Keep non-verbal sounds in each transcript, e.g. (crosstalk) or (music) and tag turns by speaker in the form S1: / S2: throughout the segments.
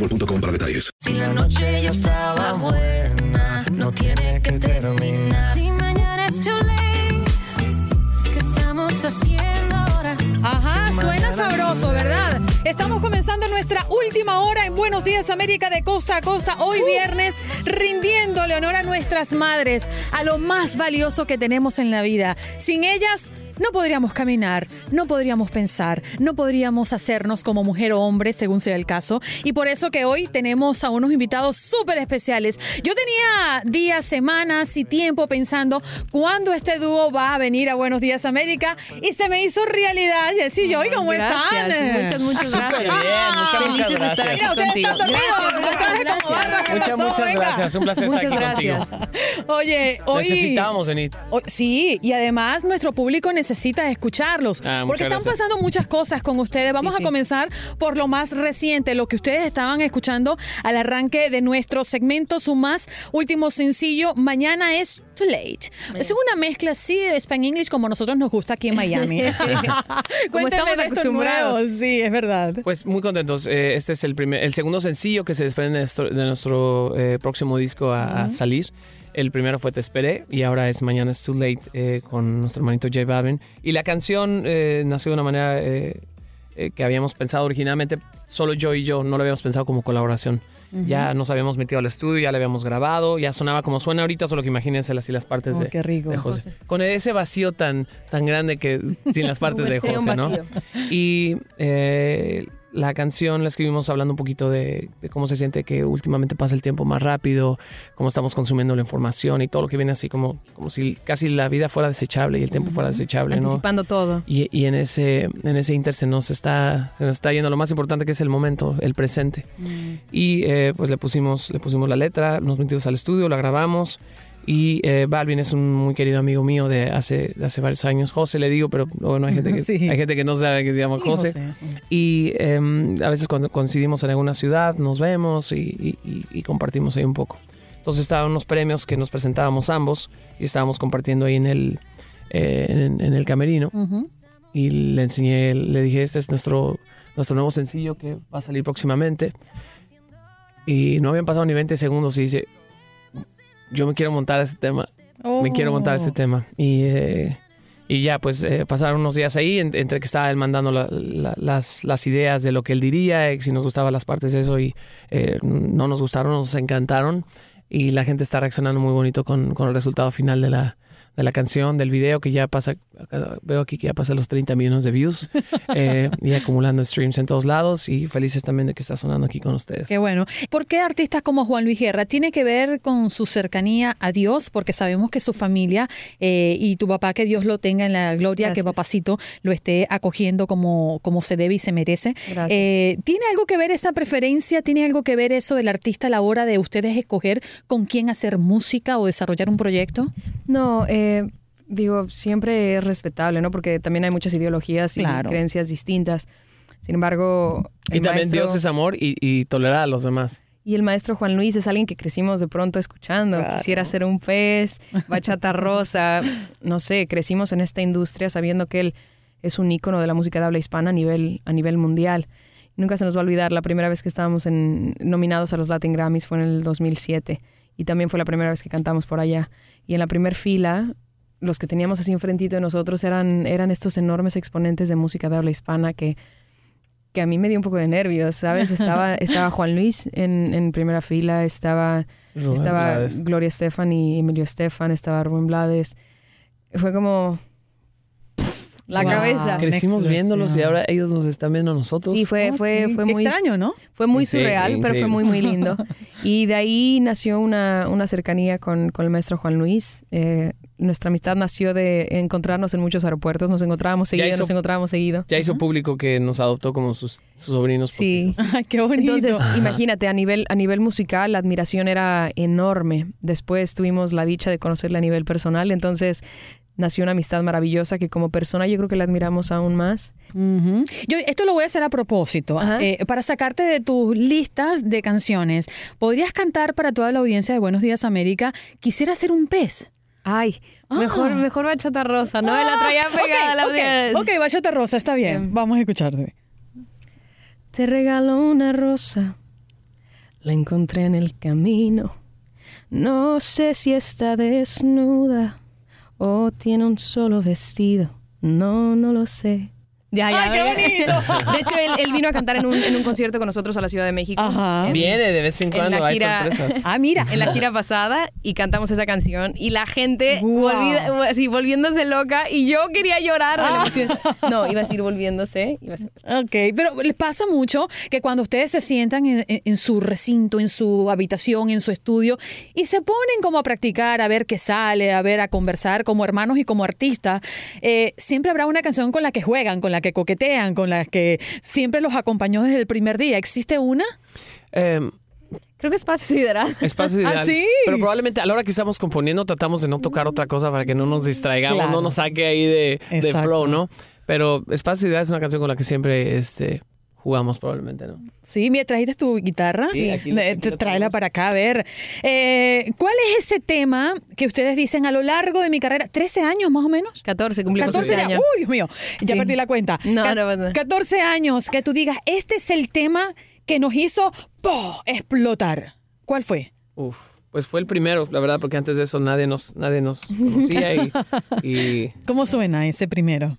S1: boostmobile.com para detalles.
S2: Si la noche ya estaba buena, no tiene que terminar. Si mañana es too late, ¿qué estamos haciendo ahora?
S3: Ajá, suena sabroso, ¿verdad? Estamos comenzando nuestra última hora en Buenos Días América de costa a costa, hoy viernes, rindiéndole honor a nuestras madres, a lo más valioso que tenemos en la vida. Sin ellas no podríamos caminar, no podríamos pensar, no podríamos hacernos como mujer o hombre, según sea el caso. Y por eso que hoy tenemos a unos invitados súper especiales. Yo tenía días, semanas y tiempo pensando cuándo este dúo va a venir a Buenos Días América y se me hizo realidad. Jessy y Joy, ¿cómo
S4: Gracias,
S3: están?
S4: muchas, muchas gracias.
S3: bien,
S4: muchas, muchas
S3: Felices de estar
S4: gracias.
S3: Mira,
S4: Contigo.
S3: ¿qué
S4: Muchas, gracias. Un placer
S3: Muchas
S4: estar aquí
S3: gracias.
S4: contigo.
S3: Oye, hoy...
S4: Necesitábamos venir.
S3: Hoy- Sí, y además nuestro público necesita escucharlos.
S4: Ah,
S3: porque están
S4: gracias.
S3: pasando muchas cosas con ustedes. Vamos
S4: Sí,
S3: a
S4: sí.
S3: comenzar por lo más reciente, lo que ustedes estaban escuchando al arranque de nuestro segmento, su más último sencillo, Mañana es Too Late. Es una mezcla así de Span English como nosotros nos gusta aquí en Miami. (laughs) (laughs) Cuéntenme
S4: estamos acostumbrados.
S3: Sí, es verdad.
S4: Pues muy contentos. Eh, Este es el primer, el segundo sencillo que se desprende de nuestro, de nuestro, eh, próximo disco a, a
S3: Ujú.
S4: salir. El primero fue Te Esperé y ahora es Mañana es Too Late eh, con nuestro hermanito J Balvin. Y la canción eh, nació de una manera eh, eh, que habíamos pensado originalmente, solo yo y yo, no lo habíamos pensado como colaboración. Ya nos habíamos metido al estudio, ya le habíamos grabado, ya sonaba como suena ahorita, solo que imagínense así las partes
S3: Oh,
S4: de,
S3: qué rico.
S4: de José. Con ese vacío tan, tan grande que sin las (laughs) partes de José, ¿no? Y eh, la canción la escribimos hablando un poquito de, de cómo se siente que últimamente pasa el tiempo más rápido, cómo estamos consumiendo la información y todo lo que viene así como, como si casi la vida fuera desechable y el tiempo fuera desechable, ¿no?
S5: Anticipando todo.
S4: Y, y en ese en ese inter se nos está se nos está yendo lo más importante que es el momento, el presente. Y eh, pues le pusimos le pusimos la letra, nos metimos al estudio, la grabamos. Y eh, Balvin es un muy querido amigo mío de hace, de hace varios años. José le digo, pero bueno, hay gente que, (laughs)
S3: Sí.
S4: hay gente que no sabe que se llama José.
S3: José.
S4: Y eh, a veces cuando coincidimos en alguna ciudad nos vemos y, y- y- compartimos ahí un poco. Entonces estaban unos premios que nos presentábamos ambos y estábamos compartiendo ahí en el, eh, en, en el camerino.
S3: Ujú.
S4: Y le enseñé, le dije, este es nuestro, nuestro nuevo sencillo que va a salir próximamente. Y no habían pasado ni 20 segundos y dice, yo me quiero montar a este tema. Me quiero montar a este
S3: Oh.
S4: tema. Y, eh, y ya, pues eh, pasaron unos días ahí, en- entre que estaba él mandando la- la- las, las ideas de lo que él diría, eh, si nos gustaban las partes de eso y eh, no nos gustaron, nos encantaron. Y la gente está reaccionando muy bonito con, con el resultado final de la, de la canción, del video que ya pasa, veo aquí que ya pasa los 30 millones de views (laughs) eh, y acumulando streams en todos lados y felices también de que está sonando aquí con ustedes.
S3: Qué bueno. ¿Por qué artistas como Juan Luis Guerra? ¿Tiene que ver con su cercanía a Dios? Porque sabemos que su familia eh, y tu papá, que Dios lo tenga en la gloria, que papacito lo esté acogiendo como, como se debe y se merece.
S5: Gracias.
S3: Eh, ¿Tiene algo que ver esa preferencia? ¿Tiene algo que ver eso del artista a la hora de ustedes escoger con quién hacer música o desarrollar un proyecto?
S5: No, eh, digo, siempre es respetable, ¿no? Porque también hay muchas ideologías y
S3: Claro.
S5: creencias distintas. Sin embargo, el
S4: Y también
S5: maestro-
S4: Dios es amor y, y tolerar a los demás.
S5: Y el maestro Juan Luis es alguien que crecimos de pronto escuchando.
S3: Claro.
S5: Quisiera ser un pez, bachata (laughs) rosa. No sé, crecimos en esta industria sabiendo que él es un ícono de la música de habla hispana a nivel, a nivel mundial. Nunca se nos va a olvidar, la primera vez que estábamos en- nominados a los Latin Grammys fue en el 2007. Y también fue la primera vez que cantamos por allá. Y en la primera fila, los que teníamos así enfrentito de nosotros eran, eran estos enormes exponentes de música de habla hispana que que a mí me dio un poco de nervios, ¿sabes? (laughs) Estaba, estaba Juan Luis en, en primera fila, estaba,
S4: Rubén
S5: estaba
S4: Blades.
S5: Gloria Estefan y Emilio Estefan, estaba Rubén Blades. Fue como la
S3: Wow.
S5: cabeza.
S4: Crecimos viéndolos y ahora ellos nos están viendo a nosotros.
S5: Sí, fue,
S3: Oh,
S5: fue,
S3: sí.
S5: fue muy
S3: extraño, ¿no?
S5: Fue muy
S4: Sí,
S5: surreal, pero fue muy, muy lindo. (laughs) Y de ahí nació una, una cercanía con, con el maestro Juan Luis. Eh, nuestra amistad nació de encontrarnos en muchos aeropuertos. Nos encontrábamos seguido,
S4: hizo-
S5: nos encontrábamos seguido.
S4: Ya hizo público que nos adoptó como sus, sus sobrinos.
S5: Sí. (laughs)
S3: Ay, qué bonito.
S5: Entonces, imagínate, a nivel, a nivel musical, la admiración era enorme. Después tuvimos la dicha de conocerle a nivel personal, entonces nació una amistad maravillosa que como persona yo creo que la admiramos aún más.
S3: Yo esto lo voy a hacer a propósito, eh, para sacarte de tus listas de canciones. ¿Podrías cantar para toda la audiencia de Buenos Días América? Quisiera ser un pez.
S5: Ay, mejor, mejor bachata rosa, ¿no? Me la traía
S3: Ah,
S5: pegada la audiencia.
S3: Ok, Bachata Rosa, está bien. Vamos a escucharte.
S5: Te regalo una rosa, la encontré en el camino. No sé si está desnuda o tiene un solo vestido. No, no lo sé. Ya, ya.
S3: ¡Ay, qué
S5: ya.
S3: bonito! (laughs)
S5: De hecho, él, él vino a cantar en un, en un concierto con nosotros a la Ciudad de México.
S3: Ajá.
S5: En-
S4: Viene de vez en
S5: en
S4: cuando,
S5: la
S4: hay
S5: gira-
S4: sorpresas.
S3: Ah, mira.
S5: en la gira pasada y cantamos esa canción y la gente
S3: Guau.
S5: volvida- así, volviéndose loca y yo quería llorar de la
S3: Ah.
S5: No, iba a decir volviéndose. Iba a decir,
S3: Ok, pero les pasa mucho que cuando ustedes se sientan en, en- en su recinto, en su habitación, en su estudio, y se ponen como a practicar, a ver qué sale, a ver, a conversar como hermanos y como artistas, eh, siempre habrá una canción con la que juegan, con la que coquetean, con la que siempre los acompañó desde el primer día. ¿Existe una?
S4: Em,
S5: Creo que Espacio Sideral. (laughs)
S4: espacio
S3: ¿Ah,
S4: ideal.
S3: sí?
S4: Pero probablemente a la hora que estamos componiendo tratamos de no tocar otra cosa para que no nos distraigamos,
S3: Claro.
S4: no nos saque ahí de, de flow, ¿no? Pero espacio ideal es una canción con la que siempre este, jugamos probablemente, ¿no?
S3: Sí, mira, trajiste tu guitarra.
S4: Sí, aquí aquí
S3: Tráela para acá, a ver. Eh, ¿Cuál es ese tema que ustedes dicen a lo largo de mi carrera? ¿13 años más o menos?
S5: 14, cumplimos
S3: 14
S5: este
S3: ya.
S5: año.
S3: Uy, Dios mío, ya
S5: Sí.
S3: perdí la cuenta.
S5: No, no nada.
S3: 14 años que tú digas, este es el tema que nos hizo ¡po! explotar. ¿Cuál fue?
S4: Uf, pues fue el primero, la verdad, porque antes de eso nadie nos, nadie nos conocía y, y (laughs)
S3: ¿Cómo suena ese primero?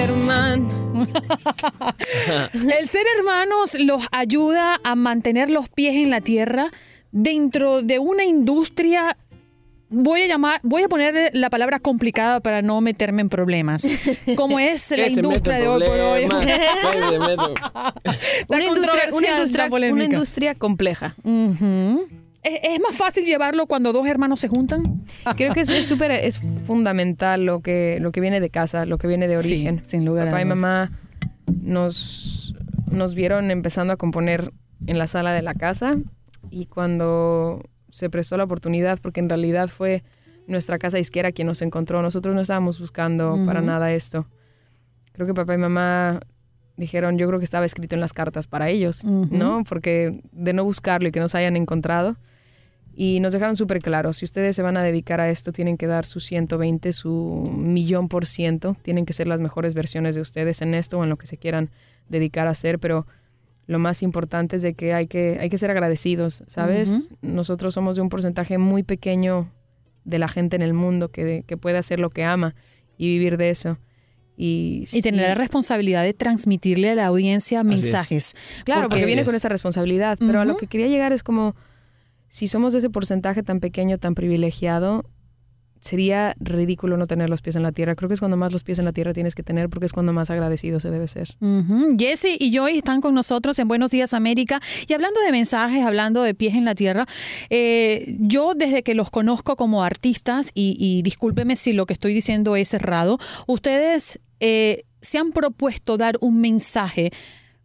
S5: Superman. (laughs)
S3: El ser hermanos los ayuda a mantener los pies en la tierra dentro de una industria. Voy a llamar, voy a poner la palabra complicada para no meterme en problemas. Como (laughs) es la
S4: ¿Qué se
S3: industria de hoy por hoy. (laughs)
S5: Una industria, una, industria, una industria compleja.
S3: ¿Es, es más fácil llevarlo cuando dos hermanos se juntan?
S5: Creo que es súper, es fundamental lo que, lo que viene de casa, lo que viene de
S3: Sí,
S5: origen.
S3: sin lugar a
S5: Papá y
S3: dudas.
S5: mamá nos, nos vieron empezando a componer en la sala de la casa y cuando se prestó la oportunidad, porque en realidad fue nuestra casa izquierda quien nos encontró, nosotros no estábamos buscando para nada esto. Creo que papá y mamá dijeron, yo creo que estaba escrito en las cartas para ellos. ¿no? Porque de no buscarlo y que nos hayan encontrado, Y nos dejaron súper claro, si ustedes se van a dedicar a esto, tienen que dar su 120, su millón por ciento, tienen que ser las mejores versiones de ustedes en esto o en lo que se quieran dedicar a hacer, pero lo más importante es de que hay que, hay que ser agradecidos, ¿sabes? Nosotros somos de un porcentaje muy pequeño de la gente en el mundo que, que puede hacer lo que ama y vivir de eso. Y,
S3: Y tener
S5: sí,
S3: la responsabilidad de transmitirle a la audiencia mensajes.
S5: Claro, porque, viene
S4: es.
S5: con esa responsabilidad. Pero a lo que quería llegar es como, si somos ese porcentaje tan pequeño, tan privilegiado, sería ridículo no tener los pies en la tierra. Creo que es cuando más los pies en la tierra tienes que tener porque es cuando más agradecido se debe ser.
S3: Jesse y Joy están con nosotros en Buenos Días América y hablando de mensajes, hablando de pies en la tierra, eh, yo desde que los conozco como artistas y, y discúlpeme si lo que estoy diciendo es errado, ustedes eh, se han propuesto dar un mensaje,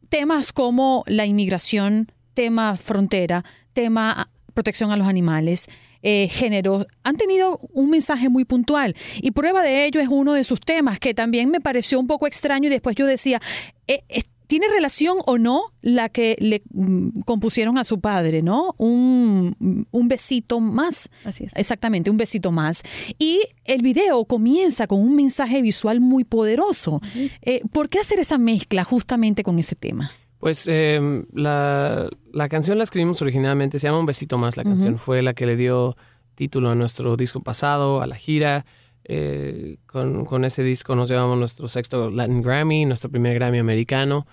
S3: temas como la inmigración, tema frontera, tema protección a los animales, eh, género, han tenido un mensaje muy puntual. Y prueba de ello es uno de sus temas que también me pareció un poco extraño y después yo decía, eh, eh, ¿tiene relación o no la que le mm, compusieron a su padre, no? Un, un besito más.
S5: Así es.
S3: Exactamente, un besito más. Y el video comienza con un mensaje visual muy poderoso. Eh, ¿Por qué hacer esa mezcla justamente con ese tema?
S4: Pues eh, la, la canción la escribimos originalmente, se llama Un Besito Más la canción, fue la que le dio título a nuestro disco pasado, a la gira. Eh, con, con ese disco nos llevamos nuestro sexto Latin Grammy, nuestro primer Grammy americano.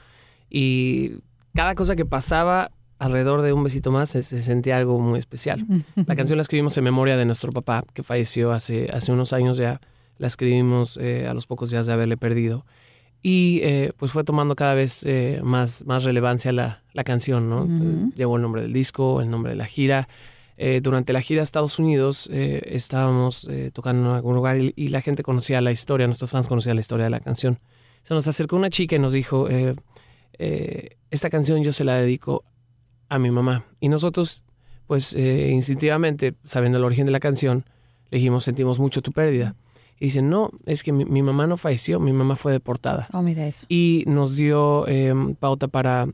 S4: Y cada cosa que pasaba alrededor de Un Besito Más se, se sentía algo muy especial. (laughs) La canción la escribimos en memoria de nuestro papá, que falleció hace, hace unos años ya. La escribimos eh, a los pocos días de haberle perdido. Y eh, pues fue tomando cada vez eh, más, más relevancia la, la canción, ¿no? Llevó el nombre del disco, el nombre de la gira. Eh, durante la gira a Estados Unidos estábamos tocando en algún lugar y, y la gente conocía la historia, nuestros fans conocían la historia de la canción. Se nos acercó una chica y nos dijo, esta canción yo se la dedico a mi mamá. Y nosotros, pues instintivamente, sabiendo el origen de la canción, le dijimos, sentimos mucho tu pérdida. Y dicen, no, es que mi, mi mamá no falleció, mi mamá fue deportada.
S3: Oh, mira eso.
S4: Y nos dio eh, pauta para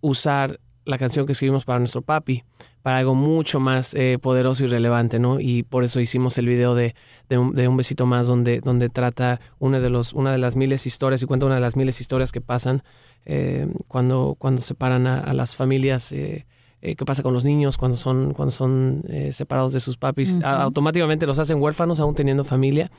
S4: usar la canción que escribimos para nuestro papi, para algo mucho más eh, poderoso y relevante, ¿no? Y por eso hicimos el video de, de, un, de un besito más, donde, donde trata una de, los, una de las miles historias y cuenta una de las miles historias que pasan eh, cuando, cuando separan a, a las familias. Eh, qué pasa con los niños cuando son, cuando son eh, separados de sus papis. A- automáticamente los hacen huérfanos aún teniendo familia.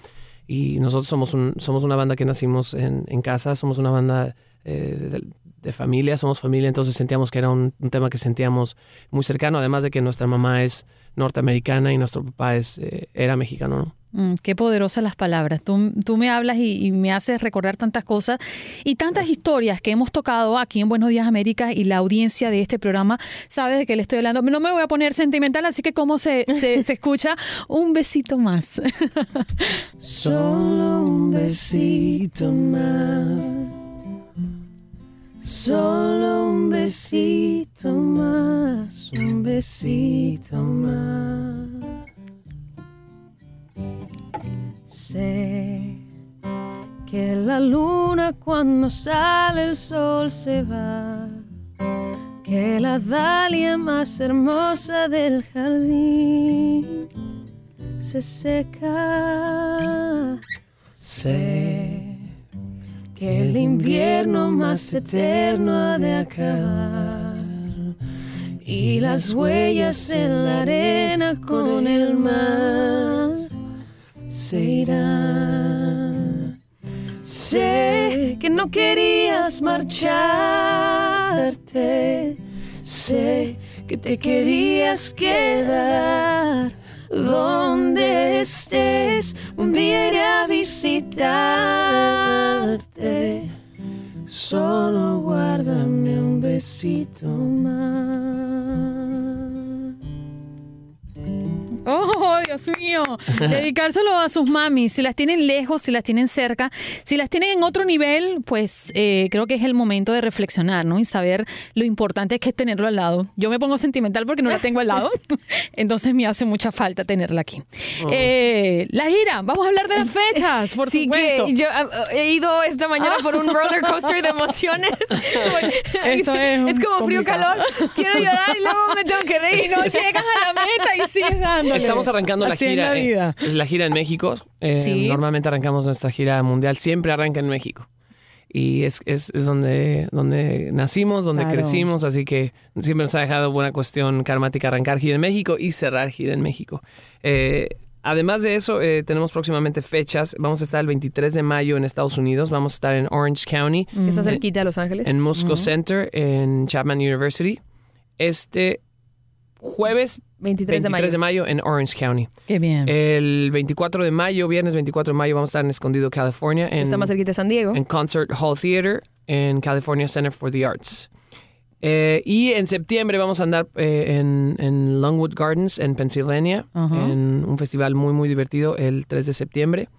S4: Y nosotros somos, un, somos una banda que nacimos en, en casa, somos una banda eh, de, de familia, somos familia, entonces sentíamos que era un, un tema que sentíamos muy cercano, además de que nuestra mamá es norteamericana y nuestro papá es, era mexicano, ¿no?
S3: Mm, qué poderosas las palabras. Tú, tú me hablas y, y me haces recordar tantas cosas y tantas historias que hemos tocado aquí en Buenos Días América y la audiencia de este programa sabe de qué le estoy hablando. No me voy a poner sentimental, así que como se, se, (laughs) se escucha, un besito más. (laughs)
S4: Solo un besito más. Solo un besito más. Un besito más.
S5: Sé que la luna cuando sale el sol se va, que la dalia más hermosa del jardín se seca. Sé que el invierno más eterno ha de acabar y las huellas en la arena con el mar se. Sé que no querías marcharte, sé que te querías quedar. Donde estés, un día iré a visitarte. Solo guárdame un besito más.
S3: Oh, Dios mío. (laughs) Dedicárselo a sus mamis. Si las tienen lejos, si las tienen cerca, si las tienen en otro nivel, pues eh, creo que es el momento de reflexionar, ¿no? Y saber lo importante que es tenerlo al lado. Yo me pongo sentimental porque no la tengo al lado. (laughs) Entonces me hace mucha falta tenerla aquí.
S5: Oh.
S3: Eh, la gira, vamos a hablar de las fechas, por (laughs)
S5: sí,
S3: supuesto.
S5: que yo ah, he ido esta mañana por un roller coaster de emociones.
S3: Esto es
S5: es como frío
S3: complicado.
S5: calor. Quiero llorar y luego me tengo que reír.
S3: Y no llegas a la meta y sigues dándole.
S4: Estamos arrancando la
S3: Así es
S4: gira.
S3: la
S4: eh,
S3: vida.
S4: es la gira en México. Eh,
S3: Sí.
S4: Normalmente arrancamos nuestra gira mundial, siempre arranca en México. Y es, es, es donde, donde nacimos, donde
S3: Claro.
S4: crecimos, así que siempre nos ha dejado buena cuestión karmática arrancar gira en México y cerrar gira en México. Eh, además de eso, eh, tenemos próximamente fechas. Vamos a estar el 23 de mayo en Estados Unidos, vamos a estar en Orange County,
S5: Que está cerquita de Los Ángeles.
S4: en Musco Center, en Chapman University. Este jueves
S5: 23 de
S4: 23 de
S5: mayo.
S4: mayo en Orange County.
S3: Qué bien.
S4: El 24 de mayo, viernes 24 de mayo, vamos a estar en Escondido, California, en,
S5: Está más cerquita de San Diego.
S4: en Concert Hall Theater, en California Center for the Arts. Eh, y en septiembre vamos a andar eh, en, en Longwood Gardens, en Pennsylvania,
S3: Ajá.
S4: en un festival muy, muy divertido el 3 de septiembre.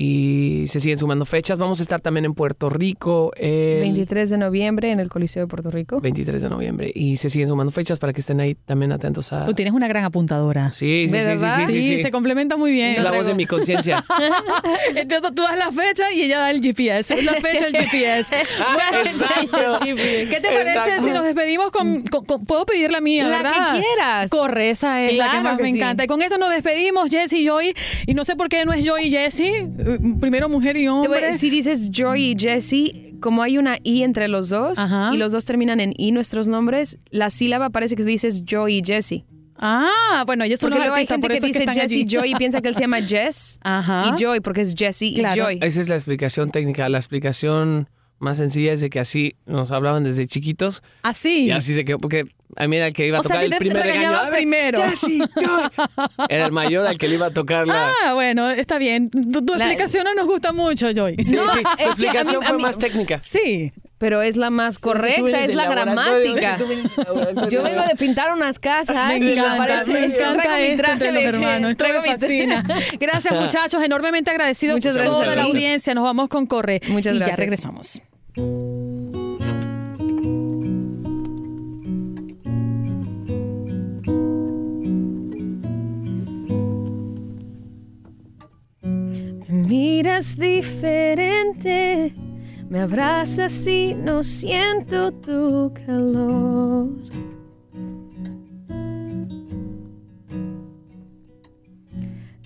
S4: Y se siguen sumando fechas. Vamos a estar también en Puerto Rico el
S5: 23 de noviembre en el Coliseo de Puerto Rico.
S4: 23 de noviembre. Y se siguen sumando fechas para que estén ahí también atentos a...
S3: Tú tienes una gran apuntadora.
S4: Sí, sí,
S5: ¿De
S4: sí, sí, sí, sí, sí.
S3: se complementa muy bien.
S4: Es la voz de mi conciencia. (laughs)
S3: Entonces tú das la fecha y ella da el GPS. Es la fecha, el GPS. (laughs) Bueno,
S4: Exacto. (laughs)
S3: ¿Qué te parece
S4: Exacto.
S3: si nos despedimos con, con- con- Puedo pedir la mía,
S5: La
S3: ¿verdad?
S5: que quieras.
S3: Corre, esa es la que más
S5: que
S3: me
S5: sí.
S3: encanta. Y con esto nos despedimos, Jessy y Joy. Y no sé por qué no es Joy y Jessy. Eh, Primero mujer y hombre.
S5: si dices Joy y Jesse, como hay una I entre los dos
S3: Ajá.
S5: y los dos terminan en I nuestros nombres, la sílaba parece que dices Joy y Jesse.
S3: Ah, bueno, ellos son
S5: Porque
S3: los
S5: luego hay gente
S3: por
S5: que
S3: es
S5: dice
S3: están
S5: Jesse
S3: allí.
S5: Joy y piensa que él se llama (laughs) Jess
S3: Ajá.
S5: y Joy porque es Jesse
S3: Claro.
S5: y Joy.
S4: Esa es la explicación técnica. La explicación más sencilla es de que así nos hablaban desde chiquitos
S3: Así.
S4: y así se quedó. Porque a mí era el que iba a
S3: O sea,
S4: tocar
S3: a ti
S4: el
S3: te
S4: primer regaño. ver,
S3: primero.
S4: Yo. (laughs) Era el mayor al que le iba a tocar la.
S3: Ah, bueno, está bien. Tu, tu
S5: La-
S3: explicación no nos gusta mucho, Joy.
S4: Sí,
S5: No,
S4: sí,
S5: a
S4: explicación
S5: mí- a
S4: fue
S5: mí-
S4: más técnica.
S3: Sí.
S5: Pero es la más correcta, es la gramática. Yo vengo de pintar unas casas.
S3: Me encanta,
S5: parece-
S3: me
S5: que
S3: encanta esto entre los hermanos. Esto me fascina. Gracias, muchachos. Enormemente agradecido
S5: Muchas
S3: por
S5: gracias
S3: toda la audiencia. Nos vamos con Corre.
S5: Muchas
S3: y ya
S5: gracias.
S3: regresamos.
S5: Miras diferente, me abrazas y no siento tu calor.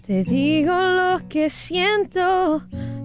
S5: Te digo lo que siento,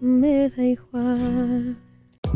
S5: me da igual.